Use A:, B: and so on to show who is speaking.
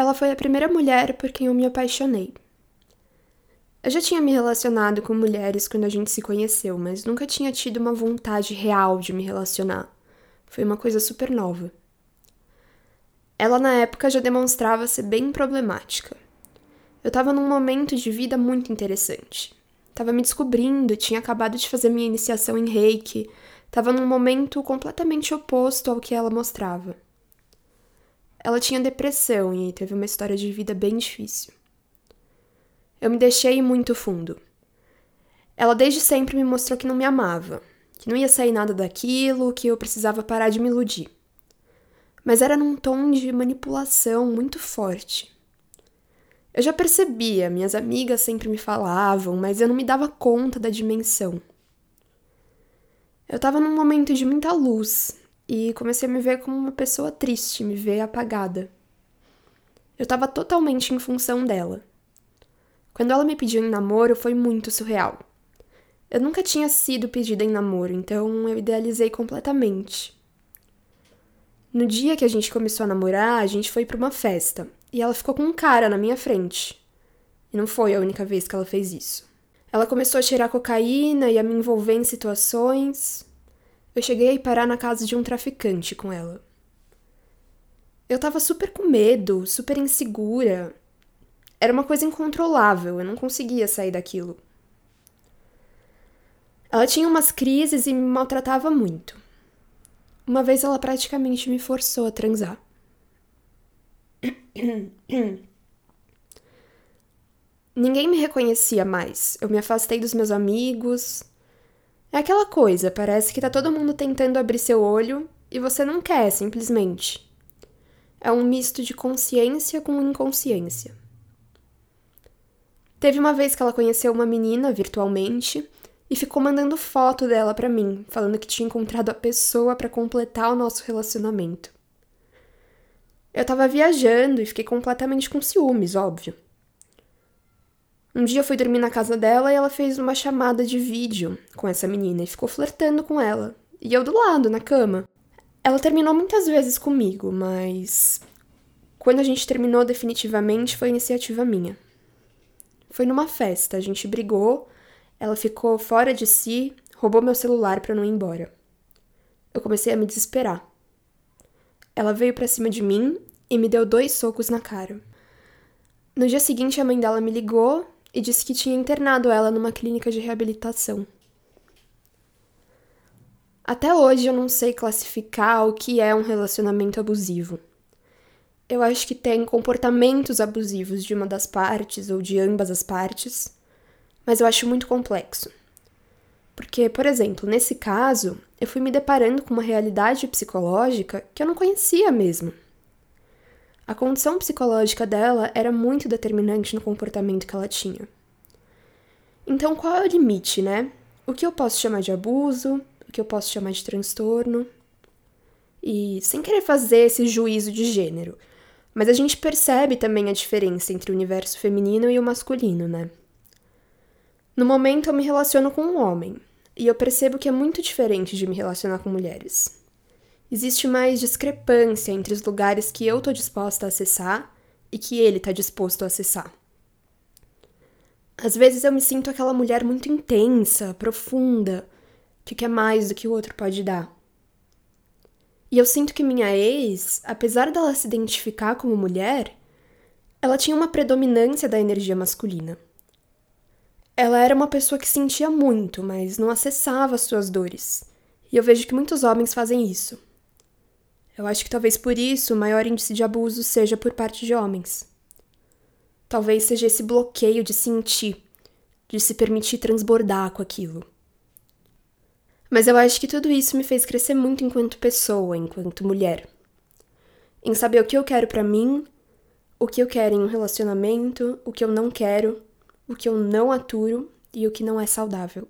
A: Ela foi a primeira mulher por quem eu me apaixonei. Eu já tinha me relacionado com mulheres quando a gente se conheceu, mas nunca tinha tido uma vontade real de me relacionar. Foi uma coisa super nova. Ela na época já demonstrava ser bem problemática. Eu tava num momento de vida muito interessante. Tava me descobrindo, tinha acabado de fazer minha iniciação em Reiki, tava num momento completamente oposto ao que ela mostrava. Ela tinha depressão e teve uma história de vida bem difícil. Eu me deixei muito fundo. Ela desde sempre me mostrou que não me amava, que não ia sair nada daquilo, que eu precisava parar de me iludir. Mas era num tom de manipulação muito forte. Eu já percebia, minhas amigas sempre me falavam, mas eu não me dava conta da dimensão. Eu estava num momento de muita luz e comecei a me ver como uma pessoa triste, me ver apagada. Eu estava totalmente em função dela. Quando ela me pediu em namoro, foi muito surreal. Eu nunca tinha sido pedida em namoro, então eu idealizei completamente. No dia que a gente começou a namorar, a gente foi para uma festa e ela ficou com um cara na minha frente. E não foi a única vez que ela fez isso. Ela começou a cheirar cocaína e a me envolver em situações. Eu cheguei a parar na casa de um traficante com ela. Eu tava super com medo, super insegura, era uma coisa incontrolável, eu não conseguia sair daquilo. Ela tinha umas crises e me maltratava muito. Uma vez ela praticamente me forçou a transar. Ninguém me reconhecia mais. Eu me afastei dos meus amigos. É aquela coisa, parece que tá todo mundo tentando abrir seu olho e você não quer, simplesmente. É um misto de consciência com inconsciência. Teve uma vez que ela conheceu uma menina virtualmente e ficou mandando foto dela para mim, falando que tinha encontrado a pessoa para completar o nosso relacionamento. Eu tava viajando e fiquei completamente com ciúmes, óbvio. Um dia eu fui dormir na casa dela e ela fez uma chamada de vídeo com essa menina e ficou flertando com ela. E eu do lado, na cama. Ela terminou muitas vezes comigo, mas. Quando a gente terminou definitivamente foi iniciativa minha. Foi numa festa, a gente brigou, ela ficou fora de si, roubou meu celular para não ir embora. Eu comecei a me desesperar. Ela veio para cima de mim e me deu dois socos na cara. No dia seguinte, a mãe dela me ligou e disse que tinha internado ela numa clínica de reabilitação. Até hoje eu não sei classificar o que é um relacionamento abusivo eu acho que tem comportamentos abusivos de uma das partes ou de ambas as partes, mas eu acho muito complexo. Porque, por exemplo, nesse caso, eu fui me deparando com uma realidade psicológica que eu não conhecia mesmo. A condição psicológica dela era muito determinante no comportamento que ela tinha. Então, qual é o limite, né? O que eu posso chamar de abuso? O que eu posso chamar de transtorno? E sem querer fazer esse juízo de gênero, mas a gente percebe também a diferença entre o universo feminino e o masculino, né? No momento eu me relaciono com um homem, e eu percebo que é muito diferente de me relacionar com mulheres. Existe mais discrepância entre os lugares que eu tô disposta a acessar e que ele tá disposto a acessar. Às vezes eu me sinto aquela mulher muito intensa, profunda, que quer mais do que o outro pode dar. E eu sinto que minha ex, apesar dela se identificar como mulher, ela tinha uma predominância da energia masculina. Ela era uma pessoa que sentia muito, mas não acessava as suas dores. E eu vejo que muitos homens fazem isso. Eu acho que talvez por isso o maior índice de abuso seja por parte de homens. Talvez seja esse bloqueio de sentir, de se permitir transbordar com aquilo. Mas eu acho que tudo isso me fez crescer muito enquanto pessoa, enquanto mulher. Em saber o que eu quero para mim, o que eu quero em um relacionamento, o que eu não quero, o que eu não aturo e o que não é saudável.